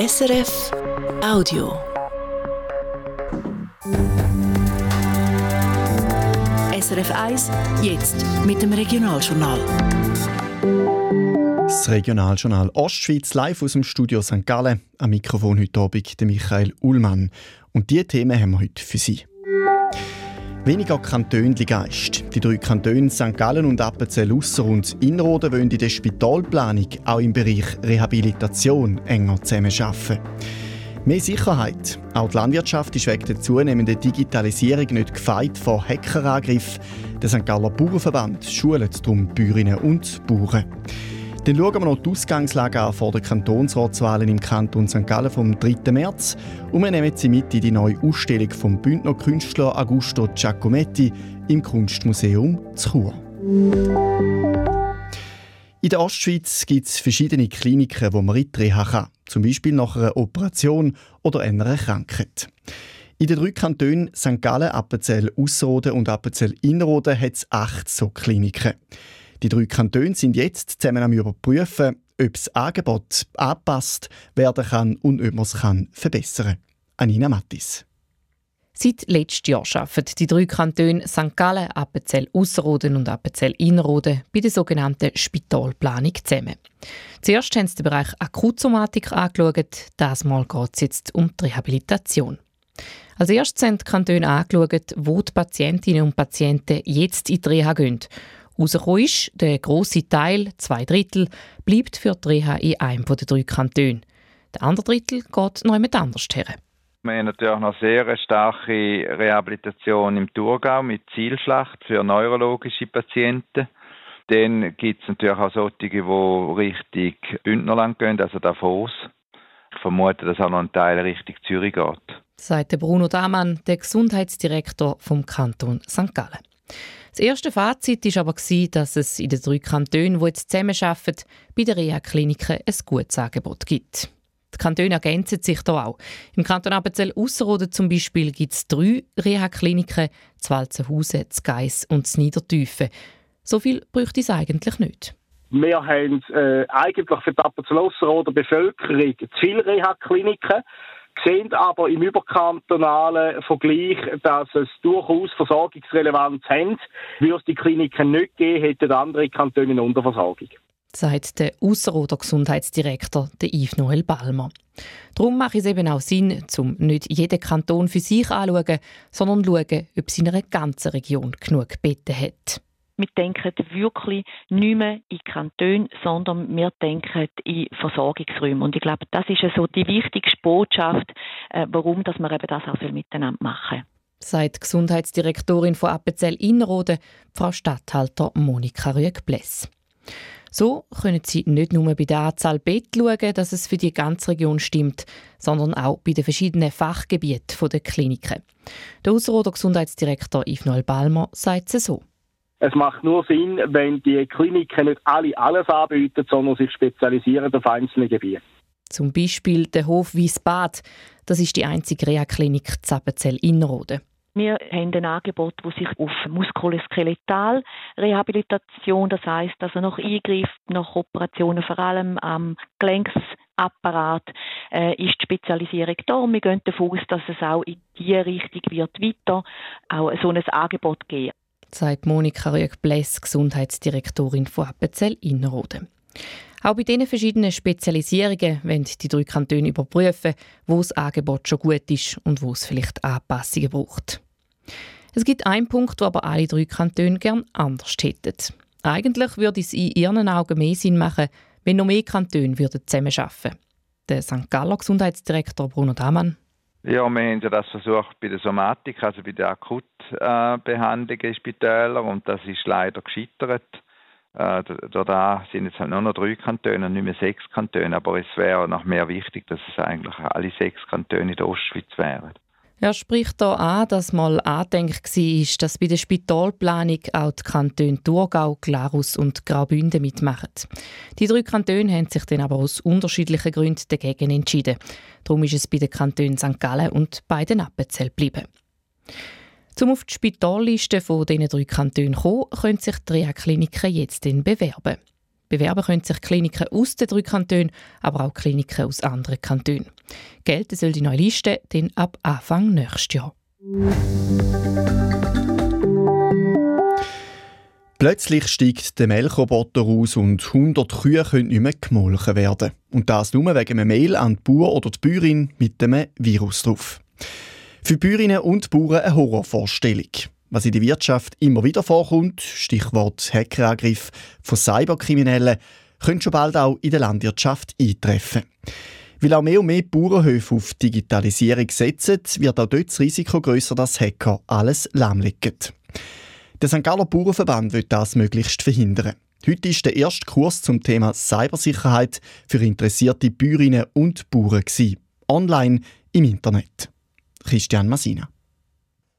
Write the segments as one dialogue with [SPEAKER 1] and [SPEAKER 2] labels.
[SPEAKER 1] SRF Audio. SRF 1, jetzt mit dem Regionaljournal.
[SPEAKER 2] Das Regionaljournal Ostschweiz live aus dem Studio St. Gallen. Am Mikrofon heute Abend der Michael Ullmann. Und diese Themen haben wir heute für Sie. Weniger Kantönli-Geist. Die drei Kantone St. Gallen und Appenzell Ausser und Inrode wollen in der Spitalplanung auch im Bereich Rehabilitation enger zusammenarbeiten. Mehr Sicherheit. Auch die Landwirtschaft ist wegen der zunehmenden Digitalisierung nicht gefeit vor Hackerangriffen. Der St. Galler Bauernverband schult darum Bäuerinnen und Bauern. Dann schauen wir noch die Ausgangslage an vor den Kantonsratswahlen im Kanton St. Gallen vom 3. März und wir nehmen sie mit in die neue Ausstellung vom Bündner Künstler Augusto Giacometti im Kunstmuseum Chur. In der Ostschweiz gibt es verschiedene Kliniken, wo man eintreten kann, zum Beispiel nach einer Operation oder einer Krankheit. In den drei Kantonen St. Gallen, Appenzell Ausserrhoden und Appenzell Innerrhoden hat es acht so Kliniken. Die drei Kantone sind jetzt zusammen am überprüfen, ob das Angebot angepasst werden kann und ob man es verbessern kann. Anina Mattis.
[SPEAKER 3] Seit letztem Jahr arbeiten die drei Kantone St. Gallen, Appenzell Ausserrhoden und Appenzell Innerrhoden bei der sogenannten Spitalplanung zusammen. Zuerst haben sie den Bereich Akutsomatik angeschaut, das Mal geht es jetzt um die Rehabilitation. Als erstes haben die Kantone angeschaut, wo die Patientinnen und Patienten jetzt in die Reha gehen Rausgekommen ist, der grosse Teil, zwei Drittel, bleibt für die Reha in einem der drei Kantone. Der andere Drittel geht noch jemand anders her.
[SPEAKER 4] Wir haben natürlich noch sehr starke Rehabilitation im Thurgau mit Zielschlacht für neurologische Patienten. Dann gibt es natürlich auch solche, die Richtung Bündnerland gehen, also Davos. Ich vermute, dass auch noch ein Teil Richtung Zürich geht.
[SPEAKER 3] Sagt Bruno Damann, der Gesundheitsdirektor vom Kanton St. Gallen. Das erste Fazit war aber, dass es in den drei Kantonen, die jetzt zusammenarbeiten, bei den Reha-Kliniken ein gutes Angebot gibt. Die Kantone ergänzen sich hier auch. Im Kanton Appenzell Ausserrhoden zum Beispiel gibt es drei Reha-Kliniken, das Walzenhausen, das Geiss und das Niedertiefen. So viel bräuchte es eigentlich nicht.
[SPEAKER 5] Wir haben äh, eigentlich für die Appenzell Ausserrhoden Bevölkerung zu viele Reha-Kliniken sehen aber im überkantonalen Vergleich, dass es durchaus Versorgungsrelevanz haben. Würde es die Kliniken nicht geben, hätten andere Kantone eine Unterversorgung.
[SPEAKER 3] Sagt der Ausserrhoder Gesundheitsdirektor Yves Noel Balmer. Darum macht es eben auch Sinn, um nicht jeden Kanton für sich anzuschauen, sondern schauen, ob einer ganzen Region genug Betten hat.
[SPEAKER 6] Wir denken wirklich nicht mehr in Kantone, sondern wir denken in Versorgungsräume. Und ich glaube, das ist so die wichtigste Botschaft, äh, warum dass wir eben das auch miteinander machen
[SPEAKER 3] die Gesundheitsdirektorin von Appenzell Innerrhoden, Frau Statthalter Monika Rüegg-Bless. So können Sie nicht nur bei der Anzahl Betten schauen, dass es für die ganze Region stimmt, sondern auch bei den verschiedenen Fachgebieten der Kliniken. Der Ausserrhoder Gesundheitsdirektor Yves Noel Balmer sagt es so.
[SPEAKER 5] Es macht nur Sinn, wenn die Kliniken nicht alle alles anbieten, sondern sich spezialisieren auf einzelne Gebiete.
[SPEAKER 3] Zum Beispiel der Hof Wiesbad. Das ist die einzige Reha-Klinik Zappenzell-Innerrhoden.
[SPEAKER 6] Wir haben ein Angebot, das sich auf Muskuloskeletal-Rehabilitation, das heißt also nach Eingriff, nach Operationen, vor allem am Gelenksapparat, äh, ist die Spezialisierung da. Und wir gehen davon aus, dass es auch in diese Richtung wird weiter auch so ein Angebot geben
[SPEAKER 3] sagt Monika Rüegg-Bless, Gesundheitsdirektorin von Appenzell Innerrhoden. Auch bei diesen verschiedenen Spezialisierungen wollen die drei Kantone überprüfen, wo das Angebot schon gut ist und wo es vielleicht Anpassungen braucht. Es gibt einen Punkt, wo aber alle drei Kantone gern anders hätten. Eigentlich würde es in ihren Augen mehr Sinn machen, wenn noch mehr Kantone zusammenarbeiten würden. Der St. Galler Gesundheitsdirektor Bruno Damann
[SPEAKER 4] ja, wir haben ja das versucht bei der Somatik, also bei der Akutbehandlung in Spitälern und das ist leider gescheitert. Äh, da sind jetzt halt nur noch drei Kantone und nicht mehr sechs Kantone, aber es wäre noch mehr wichtig, dass es eigentlich alle sechs Kantone in der Ostschweiz wären.
[SPEAKER 3] Er spricht hier an, dass mal angedenkt war, dass bei der Spitalplanung auch die Kantone Thurgau, Glarus und Graubünden mitmachen. Die drei Kantone haben sich dann aber aus unterschiedlichen Gründen dagegen entschieden. Darum ist es bei den Kantonen St. Gallen und bei den Appenzell geblieben. Um auf die Spitalliste von diesen drei Kantonen zu kommen, können sich die Reha-Kliniken jetzt bewerben. Bewerben können sich Kliniken aus den drei Kantonen, aber auch Kliniken aus anderen Kantonen. Gelten soll die neue Liste dann ab Anfang nächstes Jahr.
[SPEAKER 2] Plötzlich steigt der Melkroboter aus und 100 Kühe können nicht mehr gemolken werden. Und das nur wegen einem Mail an die Bauer oder die Bäuerin mit einem Virus drauf. Für Bäuerinnen und Bauern eine Horrorvorstellung. Was in der Wirtschaft immer wieder vorkommt, Stichwort Hackerangriff von Cyberkriminellen, könnte schon bald auch in der Landwirtschaft eintreffen. Weil auch mehr und mehr Bauernhöfe auf Digitalisierung setzen, wird auch dort das Risiko grösser, dass Hacker alles lahmlegen. Der St. Galler Bauernverband will das möglichst verhindern. Heute ist der erste Kurs zum Thema Cybersicherheit für interessierte Bäuerinnen und Bauern. Online im Internet. Christian Masina.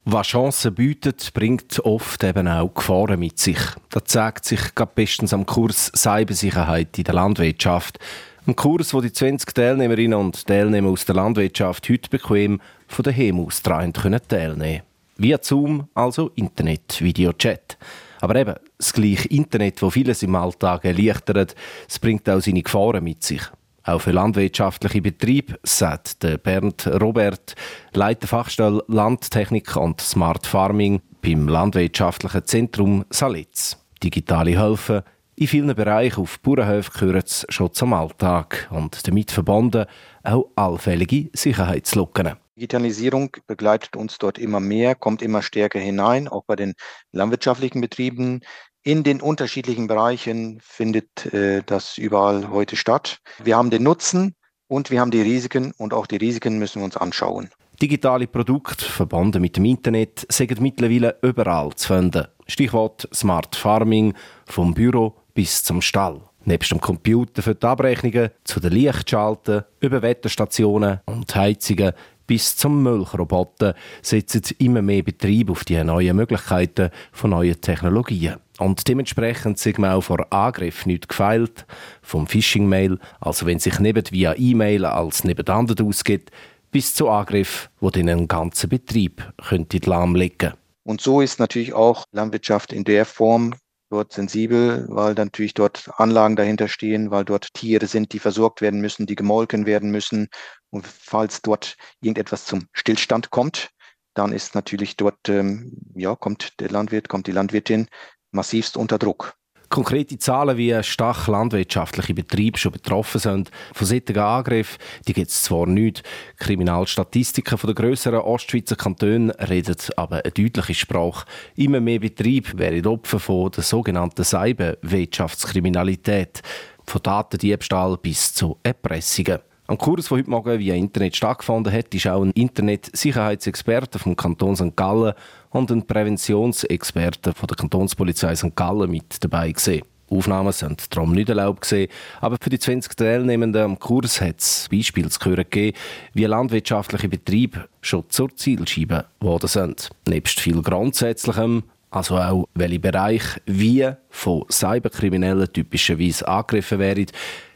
[SPEAKER 7] Was Chancen bietet, bringt oft eben auch Gefahren mit sich. Das zeigt sich bestens am Kurs Cybersicherheit in der Landwirtschaft. Ein Kurs, wo die 20 Teilnehmerinnen und Teilnehmer aus der Landwirtschaft heute bequem von daheim aus teilnehmen können. Via Zoom, also Internet, Video, Chat. Aber eben, das gleiche Internet, das vieles im Alltag erleichtert, es bringt auch seine Gefahren mit sich. Auch für landwirtschaftliche Betriebe, sagt Bernd Robert, Leiter Fachstelle Landtechnik und Smart Farming beim Landwirtschaftlichen Zentrum Salitz. Digitale Hilfe in vielen Bereichen auf Bauernhöfen gehören schon zum Alltag und damit verbunden auch allfällige Sicherheitslücken.
[SPEAKER 8] Digitalisierung begleitet uns dort immer mehr, kommt immer stärker hinein, auch bei den landwirtschaftlichen Betrieben. In den unterschiedlichen Bereichen findet äh, das überall heute statt. Wir haben den Nutzen und wir haben die Risiken und auch die Risiken müssen wir uns anschauen.
[SPEAKER 7] Digitale Produkte, verbunden mit dem Internet, sind mittlerweile überall zu finden. Stichwort Smart Farming, vom Büro bis zum Stall. Nebst dem Computer für die Abrechnungen, zu den Lichtschalten, über Wetterstationen und Heizungen bis zum Milchroboter setzen immer mehr Betriebe auf die neuen Möglichkeiten von neuen Technologien. Und dementsprechend sind wir auch vor Angriff nicht gefeilt. Vom Phishing-Mail, also wenn sich neben via E-Mail als nebeneinander ausgeht, bis zu Angriff, wo den einen ganzen Betrieb könnte lahmlegen.
[SPEAKER 8] Und so ist natürlich auch Landwirtschaft in der Form dort sensibel, weil natürlich dort Anlagen dahinter stehen, weil dort Tiere sind, die versorgt werden müssen, die gemolken werden müssen. Und falls dort irgendetwas zum Stillstand kommt, dann ist natürlich dort, ähm, ja, kommt der Landwirt, kommt die Landwirtin massivst unter Druck.
[SPEAKER 7] Konkrete Zahlen, wie stark landwirtschaftliche Betriebe schon betroffen sind von solchen Angriffen, die gibt es zwar nicht. Kriminalstatistiken den grösseren Ostschweizer Kantonen reden aber eine deutliche Sprache. Immer mehr Betriebe werden Opfer von der sogenannten Cyberwirtschaftskriminalität, von Datendiebstahl bis zu Erpressungen. Am Kurs, der heute Morgen via Internet stattgefunden hat, ist auch ein Internet-Sicherheitsexperte vom Kanton St. Gallen und ein Präventionsexperte von der Kantonspolizei St. Gallen mit dabei gesehen. Aufnahmen sind darum nicht erlaubt gesehen, aber für die 20 Teilnehmenden am Kurs hat es Beispiele zu hören gegeben, wie landwirtschaftliche Betriebe schon zur Zielscheibe geworden sind. Nebst viel Grundsätzlichem, also auch welche Bereiche wie von Cyberkriminellen typischerweise angegriffen werden,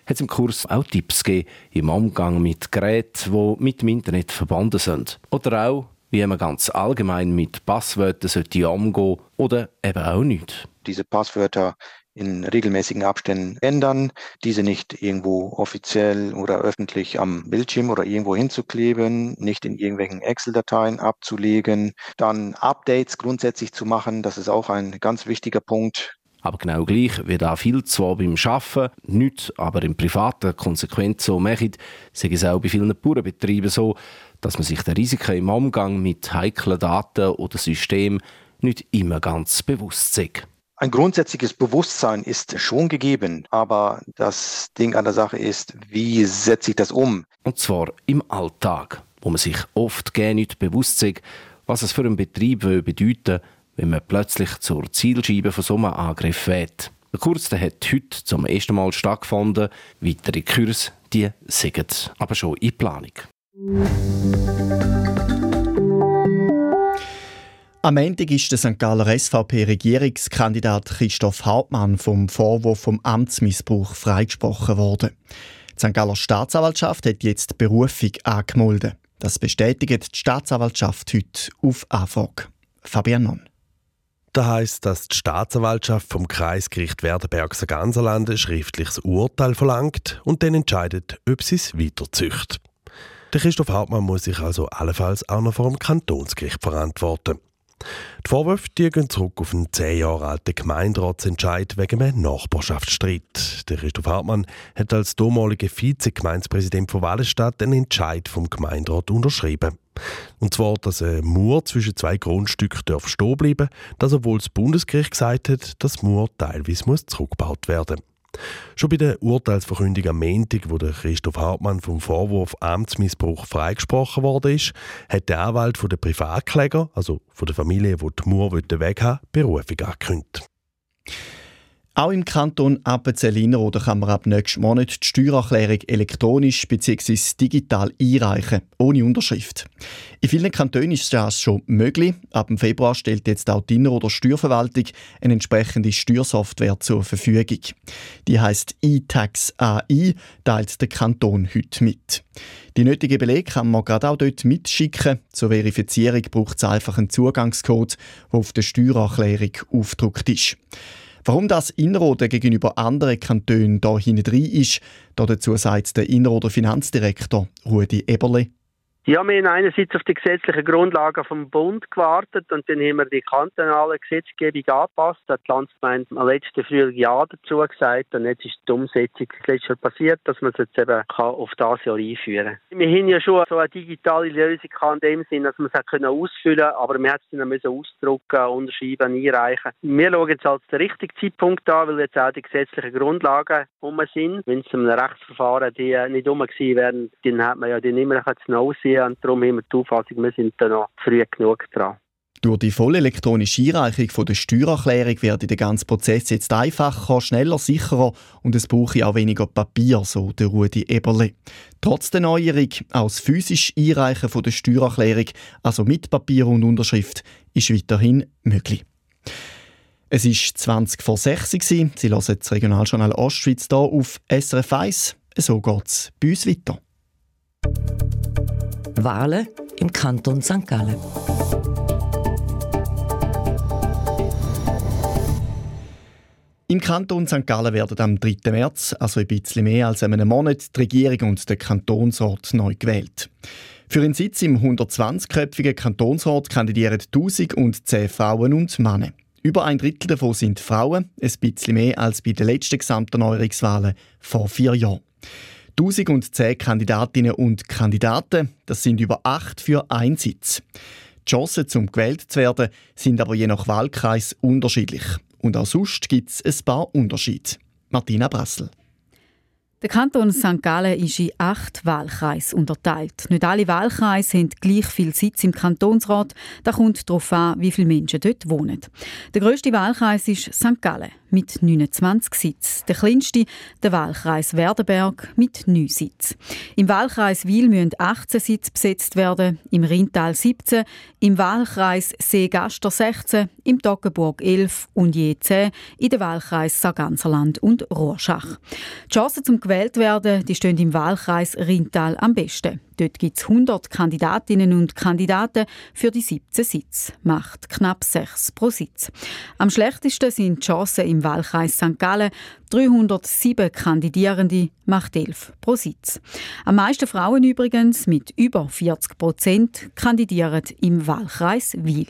[SPEAKER 7] hat es im Kurs auch Tipps gegeben im Umgang mit Geräten, die mit dem Internet verbunden sind. Oder auch, wie man ganz allgemein mit Passwörtern sollte umgehen oder eben auch nicht.
[SPEAKER 8] Diese Passwörter in regelmäßigen Abständen ändern, diese nicht irgendwo offiziell oder öffentlich am Bildschirm oder irgendwo hinzukleben, nicht in irgendwelchen Excel-Dateien abzulegen, dann Updates grundsätzlich zu machen, das ist auch ein ganz wichtiger Punkt.
[SPEAKER 7] Aber genau gleich wie da viel zwar beim Arbeiten, nicht aber im Privaten konsequent so macht, sei es auch bei vielen Bauernbetrieben so, dass man sich der Risiken im Umgang mit heiklen Daten oder Systemen nicht immer ganz bewusst ist.
[SPEAKER 8] Ein grundsätzliches Bewusstsein ist schon gegeben, aber das Ding an der Sache ist, wie setze ich das um?
[SPEAKER 7] Und zwar im Alltag, wo man sich oft gerne nicht bewusst ist, was es für einen Betrieb bedeuten wenn man plötzlich zur Zielscheibe von so einem Angriff wird. Der Kurs der hat heute zum ersten Mal stattgefunden. Weitere Kurse die sind aber schon in Planung.
[SPEAKER 2] Am Montag ist der St. Galler SVP-Regierungskandidat Christoph Hauptmann vom Vorwurf vom Amtsmissbrauch freigesprochen worden. Die St. Galler Staatsanwaltschaft hat jetzt Berufung angemeldet. Das bestätigt die Staatsanwaltschaft heute auf Anfrage. Fabian Nonn.
[SPEAKER 9] Das heisst, dass die Staatsanwaltschaft vom Kreisgericht Werdenberg Ganserland ein schriftliches Urteil verlangt und dann entscheidet, ob sie es weiterzücht. Der Christoph Hartmann muss sich also allenfalls auch noch vor dem Kantonsgericht verantworten. Die Vorwürfe die gehen zurück auf einen zehn Jahre alten Gemeinderatsentscheid wegen einem Nachbarschaftsstreit. Der Christoph Hartmann hat als damaliger Vize-Gemeindepräsident von Wallenstadt einen Entscheid vom Gemeinderat unterschrieben. Und zwar, dass ein Mauer zwischen zwei Grundstücken darf stehen bleiben, dass obwohl das Bundesgericht gesagt hat, dass Mauer teilweise muss zurückgebaut werden muss. Schon bei der Urteilsverkündung am Montag, wo der Christoph Hartmann vom Vorwurf Amtsmissbrauch freigesprochen ist, hat der Anwalt von der Privatkläger, also von der Familie, die die Mauer weg haben, Berufung angekündigt.
[SPEAKER 2] Auch im Kanton Appenzell-Innerrhoden kann man ab nächsten Monat die Steuererklärung elektronisch bzw. digital einreichen, ohne Unterschrift. In vielen Kantonen ist das schon möglich. Ab dem Februar stellt jetzt auch die Innerrhoder Steuerverwaltung eine entsprechende Steuersoftware zur Verfügung. Die heißt e-Tax AI, teilt der Kanton heute mit. Die nötigen Belege kann man gerade auch dort mitschicken. Zur Verifizierung braucht es einfach einen Zugangscode, der auf der Steuererklärung aufgedruckt ist. Warum das Inroden gegenüber anderen Kantonen da hinten ist, dazu sagt der Inroder Finanzdirektor Rudi Eberle.
[SPEAKER 10] Ja, wir haben einerseits auf die gesetzlichen Grundlagen vom Bund gewartet und dann haben wir die kantonale Gesetzgebung angepasst. Da hat die Landsgemeinde am letzten Frühjahr Ja dazu gesagt und jetzt ist die Umsetzung letztes Jahr passiert, dass man es jetzt eben auf das Jahr einführen kann. Wir haben ja schon so eine digitale Lösung in dem Sinn, dass man es ausfüllen konnte, aber wir mussten es dann ausdrucken, unterschreiben, einreichen. Wir schauen jetzt als den richtigen Zeitpunkt an, weil jetzt auch die gesetzlichen Grundlagen um sind. Wenn es einem Rechtsverfahren die nicht um gewesen wären, dann hat man ja die nicht mehr zu aussehen Medien und darum wir die Auffassung, wir sind da noch früh genug dran.
[SPEAKER 2] Durch die volle elektronische Einreichung der Steuererklärung wird der ganze Prozess jetzt einfacher, schneller, sicherer und es brauche auch weniger Papier, so der Rudi Eberle. Trotz der Neuerung, auch das physische Einreichen der Steuererklärung, also mit Papier und Unterschrift, ist weiterhin möglich. Es war 20 vor 6 Uhr. Sie hören das Regionaljournal Ostschweiz hier auf SRF 1. So geht es bei uns weiter.
[SPEAKER 1] Wahlen im Kanton St. Gallen.
[SPEAKER 2] Im Kanton St. Gallen werden am 3. März, also ein bisschen mehr als einem Monat, die Regierung und der Kantonsrat neu gewählt. Für einen Sitz im 120-köpfigen Kantonsrat kandidieren 1010 Frauen und Männer. Über ein Drittel davon sind Frauen, ein bisschen mehr als bei den letzten Gesamterneuerungswahlen vor vier Jahren. 1010 Kandidatinnen und Kandidaten, das sind über acht für einen Sitz. Die Chancen, zum gewählt zu werden, sind aber je nach Wahlkreis unterschiedlich. Und auch sonst gibt es ein paar Unterschiede. Martina Brassel.
[SPEAKER 11] Der Kanton St. Gallen ist in acht Wahlkreise unterteilt. Nicht alle Wahlkreise haben gleich viel Sitz im Kantonsrat. Da kommt darauf an, wie viele Menschen dort wohnen. Der grösste Wahlkreis ist St. Gallen mit 29 Sitzen. Der kleinste der Wahlkreis Werdenberg mit 9 Sitzen. Im Wahlkreis Wil müssen 18 Sitze besetzt werden, im Rheintal 17, im Wahlkreis Seegaster 16, im Toggenburg 11 und je 10 in den Wahlkreis Sarganserland und Rorschach. Die Chancen zum gewählt werden, die stehen im Wahlkreis Rheintal am besten. Dort gibt es 100 Kandidatinnen und Kandidaten für die 17 Sitze. Macht knapp 6 pro Sitz. Am schlechtesten sind die Chancen im Wahlkreis St. Gallen. 307 Kandidierende macht 11 pro Sitz. Am meisten Frauen übrigens, mit über 40 Prozent, kandidieren im Wahlkreis Wil.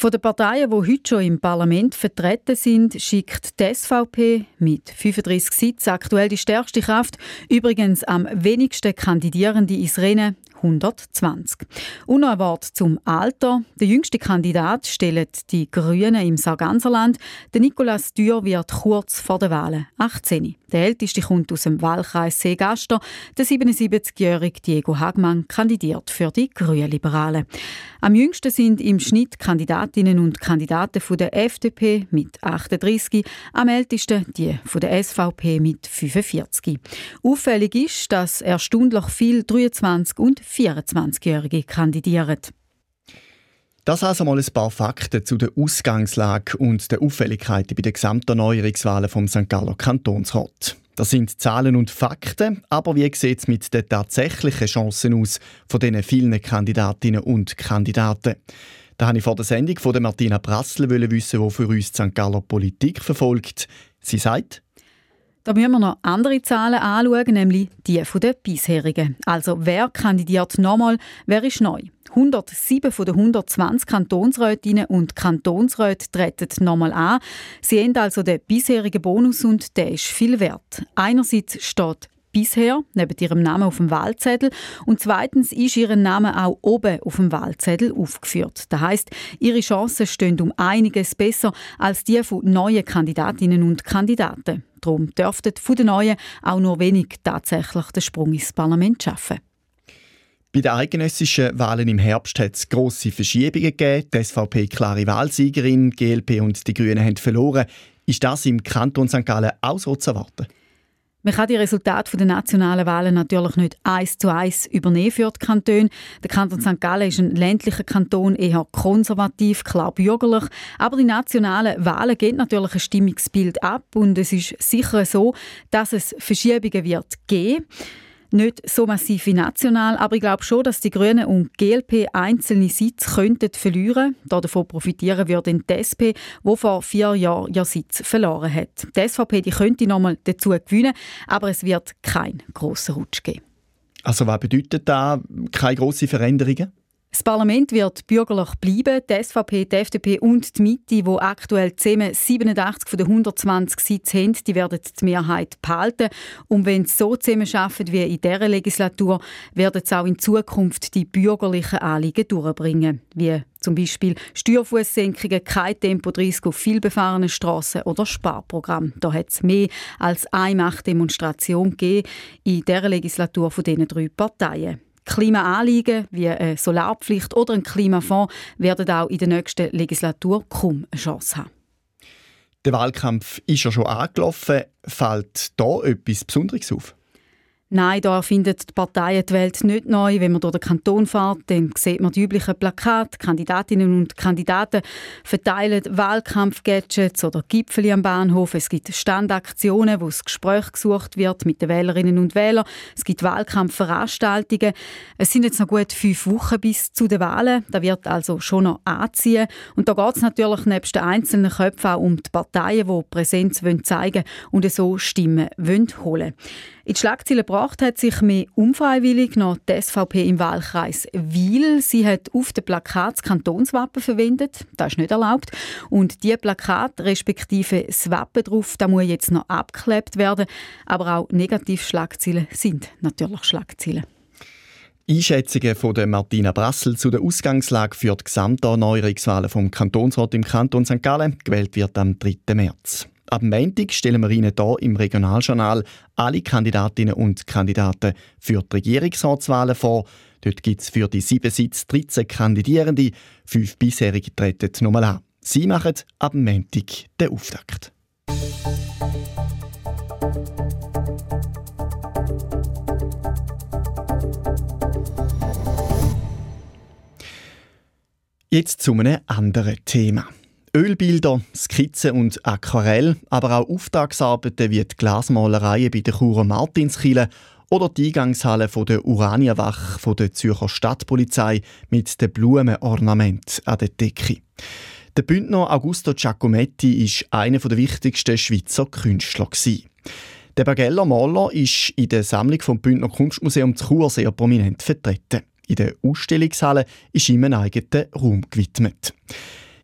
[SPEAKER 11] Von den Parteien, die heute schon im Parlament vertreten sind, schickt die SVP mit 35 Sitzen aktuell die stärkste Kraft, übrigens am wenigsten Kandidierende ins Rennen 120. Und noch ein Wort zum Alter. Der jüngste Kandidat stellt die Grünen im Sarganserland. Der Nikolaus Dürr wird kurz vor der Wahlen 18. Der älteste kommt aus dem Wahlkreis Seegaster. Der 77-jährige Diego Hagmann kandidiert für die Grünliberalen. Am jüngsten sind im Schnitt Kandidatinnen und Kandidaten von der FDP mit 38, am ältesten die von der SVP mit 45. Auffällig ist, dass erstaunlich viel 23 und 24-Jährige kandidieren.
[SPEAKER 2] Das also mal ein paar Fakten zu der Ausgangslage und der Auffälligkeiten bei den Gesamterneuerungswahlen vom St. Galler Kantonsrat. Das sind Zahlen und Fakten, aber wie sieht es mit den tatsächlichen Chancen aus von diesen vielen Kandidatinnen und Kandidaten? Da habe ich vor der Sendung von Martina Brassel wissen, wo für uns die St. Galler Politik verfolgt. Sie sagt,
[SPEAKER 11] da müssen wir noch andere Zahlen anschauen, nämlich die der bisherigen. Also wer kandidiert nochmal, wer ist neu? 107 von den 120 Kantonsrätinnen und Kantonsräte treten nochmal an. Sie haben also den bisherigen Bonus und der ist viel wert. Einerseits steht bisher neben ihrem Namen auf dem Wahlzettel und zweitens ist ihr Name auch oben auf dem Wahlzettel aufgeführt. Das heißt, ihre Chancen stehen um einiges besser als die von neuen Kandidatinnen und Kandidaten. Darum dürften von den Neuen auch nur wenig tatsächlich den Sprung ins Parlament schaffen.
[SPEAKER 2] Bei den eidgenössischen Wahlen im Herbst hat es grosse Verschiebungen gegeben. Die SVP klare Wahlsiegerin, die GLP und die Grünen haben verloren. Ist das im Kanton St. Gallen auch so zu erwarten?
[SPEAKER 11] Man kann die Resultate der nationalen Wahlen natürlich nicht eins zu eins übernehmen für die Kantone. Der Kanton St. Gallen ist ein ländlicher Kanton, eher konservativ, klar bürgerlich. Aber die nationalen Wahlen geben natürlich ein Stimmungsbild ab und es ist sicher so, dass es Verschiebungen wird geben wird. Nicht so massiv wie national, aber ich glaube schon, dass die Grünen und GLP einzelne Sitze könnten verlieren. Davon profitieren würde die SP, die vor vier Jahren ja Sitz verloren hat. Die SVP die könnte nochmal dazu gewinnen, aber es wird keinen grossen Rutsch geben.
[SPEAKER 2] Also was bedeutet da keine grossen Veränderungen?
[SPEAKER 11] Das Parlament wird bürgerlich bleiben. Die SVP, die FDP und die Mitte, die aktuell zusammen 87 von den 120 Sitze haben, die werden die Mehrheit behalten. Und wenn sie so zusammen arbeiten wie in dieser Legislatur, werden sie auch in Zukunft die bürgerlichen Anliegen durchbringen. Wie zum Beispiel Steuerfußsenkungen, kein Tempo 30 auf vielbefahrenen Strassen oder Sparprogramm. Da hat es mehr als eine Machtdemonstration gegeben in dieser Legislatur von diesen drei Parteien. Klimaanliegen wie eine Solarpflicht oder ein Klimafonds werden auch in der nächsten Legislatur kaum eine Chance haben.
[SPEAKER 2] Der Wahlkampf ist ja schon angelaufen. Fällt da etwas Besonderes auf?
[SPEAKER 11] Nein, da findet die Parteien die Welt nicht neu. Wenn man durch den Kanton fährt, dann sieht man die üblichen Plakate. Kandidatinnen und Kandidaten verteilen Wahlkampfgadgets oder Gipfel am Bahnhof. Es gibt Standaktionen, wo das Gespräch gesucht wird mit den Wählerinnen und Wählern. Es gibt Wahlkampfveranstaltungen. Es sind jetzt noch gut fünf Wochen bis zu den Wahlen. Da wird also schon noch anziehen. Und da geht es natürlich nebst den einzelnen Köpfen auch um die Parteien, die Präsenz zeigen wollen und so Stimmen holen wollen. In die Schlagzeilen gebracht hat sich mehr unfreiwillig noch die SVP im Wahlkreis Wil. Sie hat auf dem Plakat das Kantonswappen verwendet. Das ist nicht erlaubt. Und die Plakat respektive das Wappen drauf, da muss jetzt noch abgeklebt werden. Aber auch Negativschlagzeilen sind natürlich Schlagzeilen.
[SPEAKER 2] Einschätzungen von der Martina Brassel zu der Ausgangslage für die Gesamterneuerungswahlen vom Kantonsrat im Kanton St. Gallen. Gewählt wird am 3. März. Ab Montag stellen wir Ihnen hier im Regionaljournal alle Kandidatinnen und Kandidaten für die Regierungsratswahlen vor. Dort gibt es für die sieben Sitze 13 Kandidierende, fünf bisherige treten nochmal an. Sie machen ab Montag den Auftakt. Jetzt zu einem anderen Thema. Ölbilder, Skizzen und Aquarell, aber auch Auftragsarbeiten wie die Glasmalereien bei der Churer Martinskirche oder die Eingangshalle von der Uraniawach von der Zürcher Stadtpolizei mit den Blumenornament an der Decke. Der Bündner Augusto Giacometti ist einer der wichtigsten Schweizer Künstler. Der Bergeller Maler ist in der Sammlung vom Bündner Kunstmuseum Chur sehr prominent vertreten. In der Ausstellungshalle ist ihm ein eigener Raum gewidmet.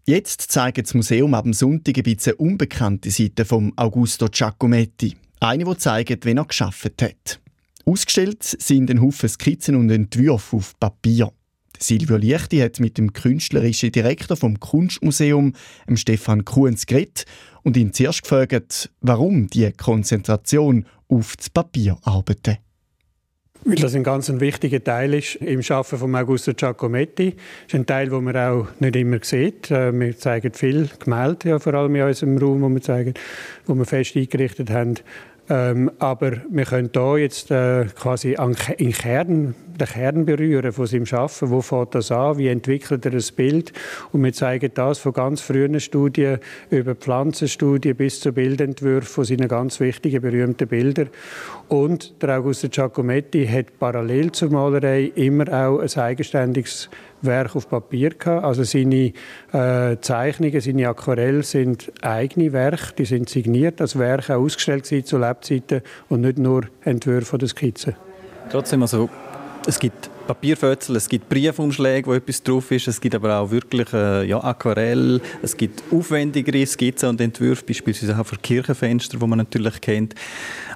[SPEAKER 2] Jetzt zeigt das Museum ab dem Sonntag ein bisschen unbekannte Seite von Augusto Giacometti. Eine, die zeigt, wie er geschafft hat. Ausgestellt sind ein Haufen Skizzen und Entwürfe auf Papier. Silvio Liechti hat mit dem künstlerischen Direktor vom Kunstmuseum, Stefan Kuhns, geredet und ihn zuerst gefragt, warum die Konzentration auf das Papier arbeitet.
[SPEAKER 12] Weil das ein ganz wichtiger Teil ist im Schaffen von Augusto Giacometti. Das ist ein Teil, den man auch nicht immer sieht. Äh, wir zeigen viel Gemälde, ja, vor allem in unserem Raum, wo wir zeigen, wo wir fest eingerichtet haben. Ähm, aber wir können hier jetzt äh, quasi in Kern den Kern berühren von seinem Schaffen. Wo fängt das an? Wie entwickelt er das Bild? Und wir zeigen das von ganz frühen Studien über Pflanzenstudien bis zu Bildentwürfen von seinen ganz wichtigen, berühmten Bildern. Und der Augusto Giacometti hat parallel zur Malerei immer auch ein eigenständiges Werk auf Papier gehabt. Also seine äh, Zeichnungen, seine Aquarelle sind eigene Werke, die sind signiert als Werke ausgestellt zu Lebzeiten und nicht nur Entwürfe oder Skizzen.
[SPEAKER 13] Trotzdem, also es gibt Papierfötzel, es gibt Briefumschläge, wo etwas drauf ist, es gibt aber auch wirklich äh, ja, Aquarell, es gibt aufwendigere Skizzen und Entwürfe, beispielsweise auch für Kirchenfenster, wo man natürlich kennt.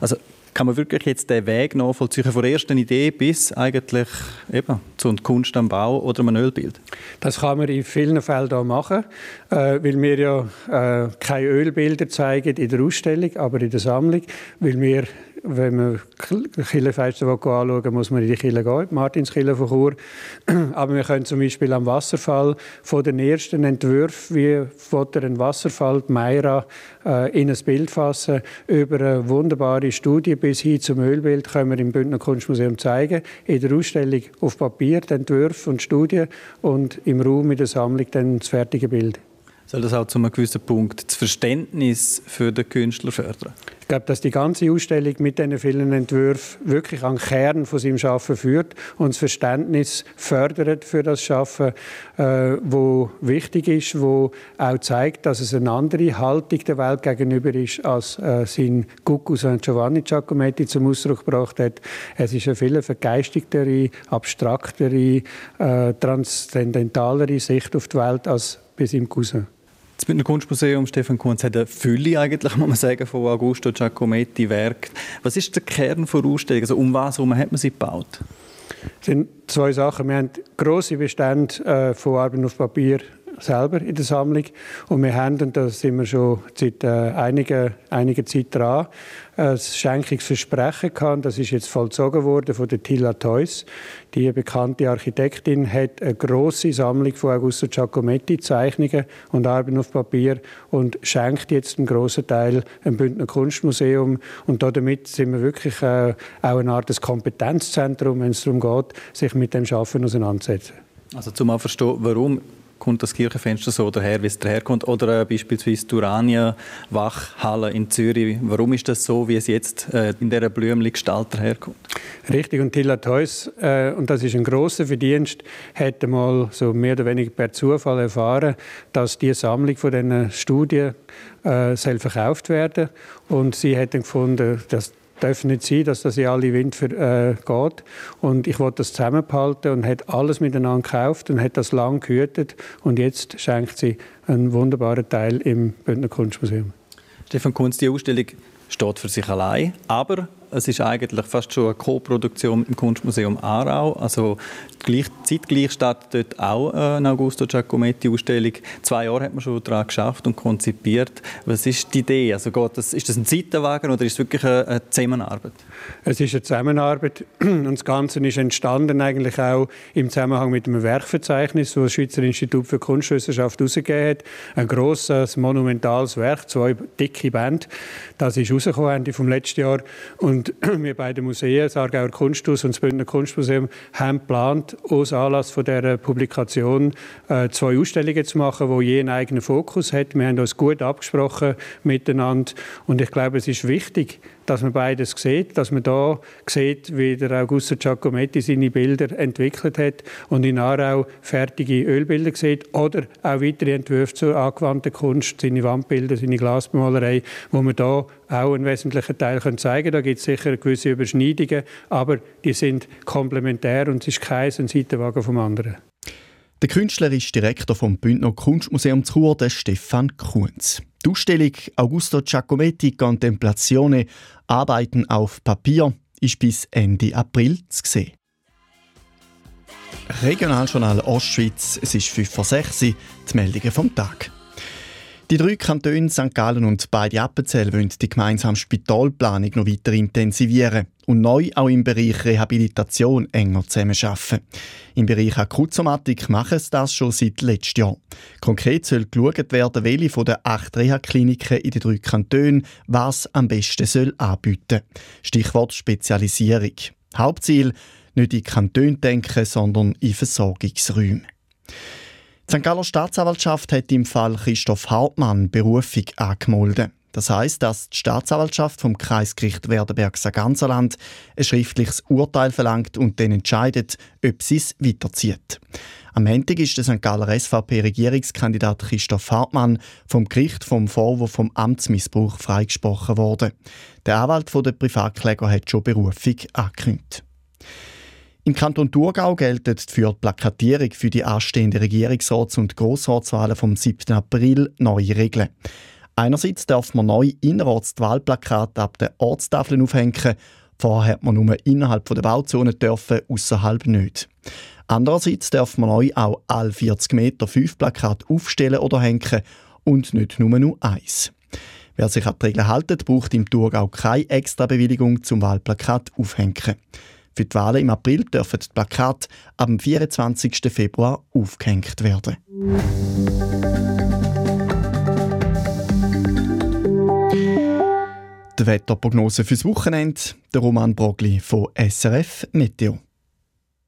[SPEAKER 13] Also kann man wirklich jetzt den Weg nachvollziehen von der ersten Idee bis eigentlich eben zur Kunst am Bau oder einem Ölbild?
[SPEAKER 12] Das kann man in vielen Fällen auch machen, äh, weil wir ja äh, keine Ölbilder zeigen in der Ausstellung, aber in der Sammlung, weil wir wenn man Kirchenfenster anschauen muss man in die Kirche gehen, Martinskirche von Chur. Aber wir können zum Beispiel am Wasserfall von den ersten Entwürfen, wie von ein Wasserfall, die Meira, äh, in ein Bild fassen, über eine wunderbare Studie bis hin zum Ölbild können wir im Bündner Kunstmuseum zeigen. In der Ausstellung auf Papier die Entwürfe und Studien und im Raum in der Sammlung dann das fertige Bild.
[SPEAKER 13] Soll das auch zu einem gewissen Punkt das Verständnis für den Künstler fördern?
[SPEAKER 12] Ich glaube, dass die ganze Ausstellung mit diesen vielen Entwürfen wirklich an den Kern von seinem Schaffen führt und das Verständnis fördert für das Schaffen, äh, wo wichtig ist, wo auch zeigt, dass es eine andere Haltung der Welt gegenüber ist, als äh, sein Cucco San Giovanni Giacometti zum Ausdruck gebracht hat. Es ist eine viel vergeistigtere, abstraktere, äh, transzendentalere Sicht auf die Welt als bei seinem Cousin.
[SPEAKER 13] Das Bündner Kunstmuseum Stefan Kunz hat eine Fülle eigentlich, muss man sagen, von Augusto Giacometti Werk. Was ist der Kern der Ausstellung? Also um was herum hat man sie gebaut?
[SPEAKER 12] Es sind zwei Sachen. Wir haben grosse Bestände äh, von Arbeiten auf Papier selber in der Sammlung. Und wir haben, und da sind wir schon seit äh, einiger, einiger Zeit dran, ein Schenkungsversprechen gehabt. Das ist jetzt vollzogen worden von der Tilla Theus. Die bekannte Architektin hat eine große Sammlung von Augusto Giacometti Zeichnungen und Arbeiten auf Papier und schenkt jetzt einen großen Teil im Bündner Kunstmuseum. Und damit sind wir wirklich äh, auch eine Art Kompetenzzentrum, wenn es darum geht, sich mit dem Schaffen auseinanderzusetzen.
[SPEAKER 13] Also zum verstehen, warum kommt das Kirchenfenster so daher, wie es daherkommt. Oder äh, beispielsweise die Urania Wachhalle in Zürich. Warum ist das so, wie es jetzt äh, in dieser blümlichen Gestalt daherkommt?
[SPEAKER 12] Richtig, und Tilla Theus, äh, und das ist ein grosser Verdienst, hat mal so mehr oder weniger per Zufall erfahren, dass die Sammlung von diesen Studien äh, soll verkauft werden und sie hat gefunden, dass darf nicht sein, dass das in alle Wind für, äh, geht. Und ich wollte das zusammenhalten und hat alles miteinander gekauft und hat das lang gehütet. Und jetzt schenkt sie einen wunderbaren Teil im Bündner Kunstmuseum.
[SPEAKER 13] Stefan Kunz, die Ausstellung steht für sich allein, aber es ist eigentlich fast schon eine Co-Produktion im Kunstmuseum Aarau. Also gleich, zeitgleich steht dort auch eine Augusto Giacometti-Ausstellung. Zwei Jahre hat man schon daran geschafft und konzipiert. Was ist die Idee? Also geht ist das ein Zeitenwagen oder ist es wirklich eine Zusammenarbeit?
[SPEAKER 12] Es ist eine Zusammenarbeit und das Ganze ist entstanden eigentlich auch im Zusammenhang mit einem Werkverzeichnis, das das Schweizer Institut für Kunstwissenschaft herausgegeben hat. Ein grosses, monumentales Werk, zwei dicke Bände. Das ist rausgekommen Ende vom letzten Jahr und und wir beide Museen, das Aargauer Kunsthaus und das Bündner Kunstmuseum, haben geplant, aus Anlass von dieser Publikation äh, zwei Ausstellungen zu machen, die je einen eigenen Fokus hat. Wir haben uns gut abgesprochen miteinander und ich glaube, es ist wichtig, dass man beides sieht, dass man da sieht, wie der Augusto Giacometti seine Bilder entwickelt hat und in Aarau fertige Ölbilder sieht oder auch weitere Entwürfe zur angewandten Kunst, seine Wandbilder, seine Glasmalerei, wo man da auch einen wesentlichen Teil können zeigen. Da gibt es sicher gewisse Überschneidungen, aber die sind komplementär und es ist kein Seitenwagen vom anderen.
[SPEAKER 2] Der künstlerische Direktor vom Bündner Kunstmuseum Chur, der Stefan Kunz. Die Ausstellung Augusto Giacometti Contemplazione Arbeiten auf Papier ist bis Ende April zu sehen. Regionaljournal Ostschweiz, es ist 5 vor 6 Uhr, die Meldungen vom Tag. Die drei Kantone St. Gallen und beide Appenzell wollen die gemeinsame Spitalplanung noch weiter intensivieren und neu auch im Bereich Rehabilitation enger zusammenarbeiten. Im Bereich Akutsomatik machen sie das schon seit letztem Jahr. Konkret soll geschaut werden, welche von den acht Reha-Kliniken in den drei Kantonen was am besten soll anbieten Stichwort Spezialisierung. Hauptziel nicht in Kantone denken, sondern in Versorgungsräume. Die St. Galler Staatsanwaltschaft hat im Fall Christoph Hartmann Berufung angemeldet. Das heißt, dass die Staatsanwaltschaft vom Kreisgericht Werdenberg-Saganserland ein schriftliches Urteil verlangt und dann entscheidet, ob sie es weiterzieht. Am Montag ist der St. Galler SVP-Regierungskandidat Christoph Hartmann vom Gericht vom Vorwurf vom Amtsmissbrauch freigesprochen worden. Der Anwalt der Privatkläger hat schon Berufung angekündigt. Im Kanton Thurgau gelten für die Plakatierung für die anstehenden Regierungsrats- und Grossratswahlen vom 7. April neue Regeln. Einerseits darf man neu innerorts Wahlplakate ab den Ortstafeln aufhängen. Vorher hat man nur innerhalb der Bauzone dürfen, außerhalb nicht. Andererseits darf man neu auch alle 40 Meter fünf Plakate aufstellen oder hängen und nicht nur nur eins. Wer sich an die Regeln hält, braucht im Thurgau keine extra Bewilligung zum Wahlplakat aufhängen. Für die Wahlen im April dürfen die Plakate am 24. Februar aufgehängt werden. Die Wetterprognose fürs Wochenende, der Roman Brogli von SRF Meteo.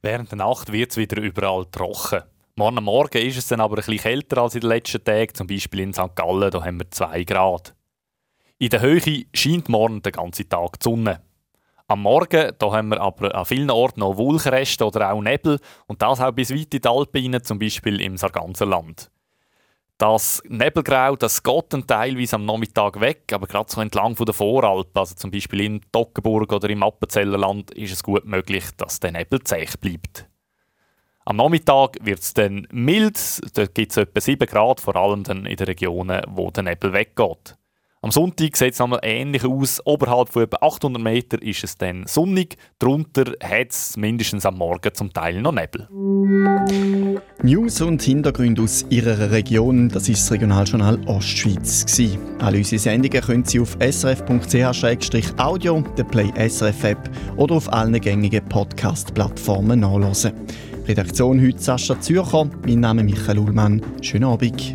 [SPEAKER 14] Während der Nacht wird es wieder überall trocken. Morgen Morgen ist es dann aber ein bisschen kälter als in den letzten Tagen, zum Beispiel in St. Gallen, da haben wir 2 Grad. In der Höhe scheint morgen den ganzen Tag die Sonne. Am Morgen da haben wir aber an vielen Orten noch Wolkenreste oder auch Nebel und das auch bis weit in die Alpen rein, zum Beispiel im Sarganserland. Das Nebelgrau, das geht dann teilweise am Nachmittag weg, aber gerade so entlang der Voralp, also zum Beispiel in Toggenburg oder im Appenzellerland, ist es gut möglich, dass der Nebel zäh bleibt. Am Nachmittag wird es dann mild, da gibt es etwa 7 Grad, vor allem dann in den Regionen, wo der Nebel weggeht. Am Sonntag sieht es nochmal ähnlich aus. Oberhalb von etwa 800 Meter ist es dann sonnig. Darunter hat es mindestens am Morgen zum Teil noch Nebel.
[SPEAKER 2] News und Hintergründe aus Ihrer Region, das ist das Regionaljournal Ostschweiz. Gewesen. Alle unsere Sendungen können Sie auf srf.ch-audio, der Play SRF App oder auf allen gängigen Podcast-Plattformen nachlesen. Redaktion heute Sascha Zürcher, mein Name ist Michael Ullmann. Schönen Abend.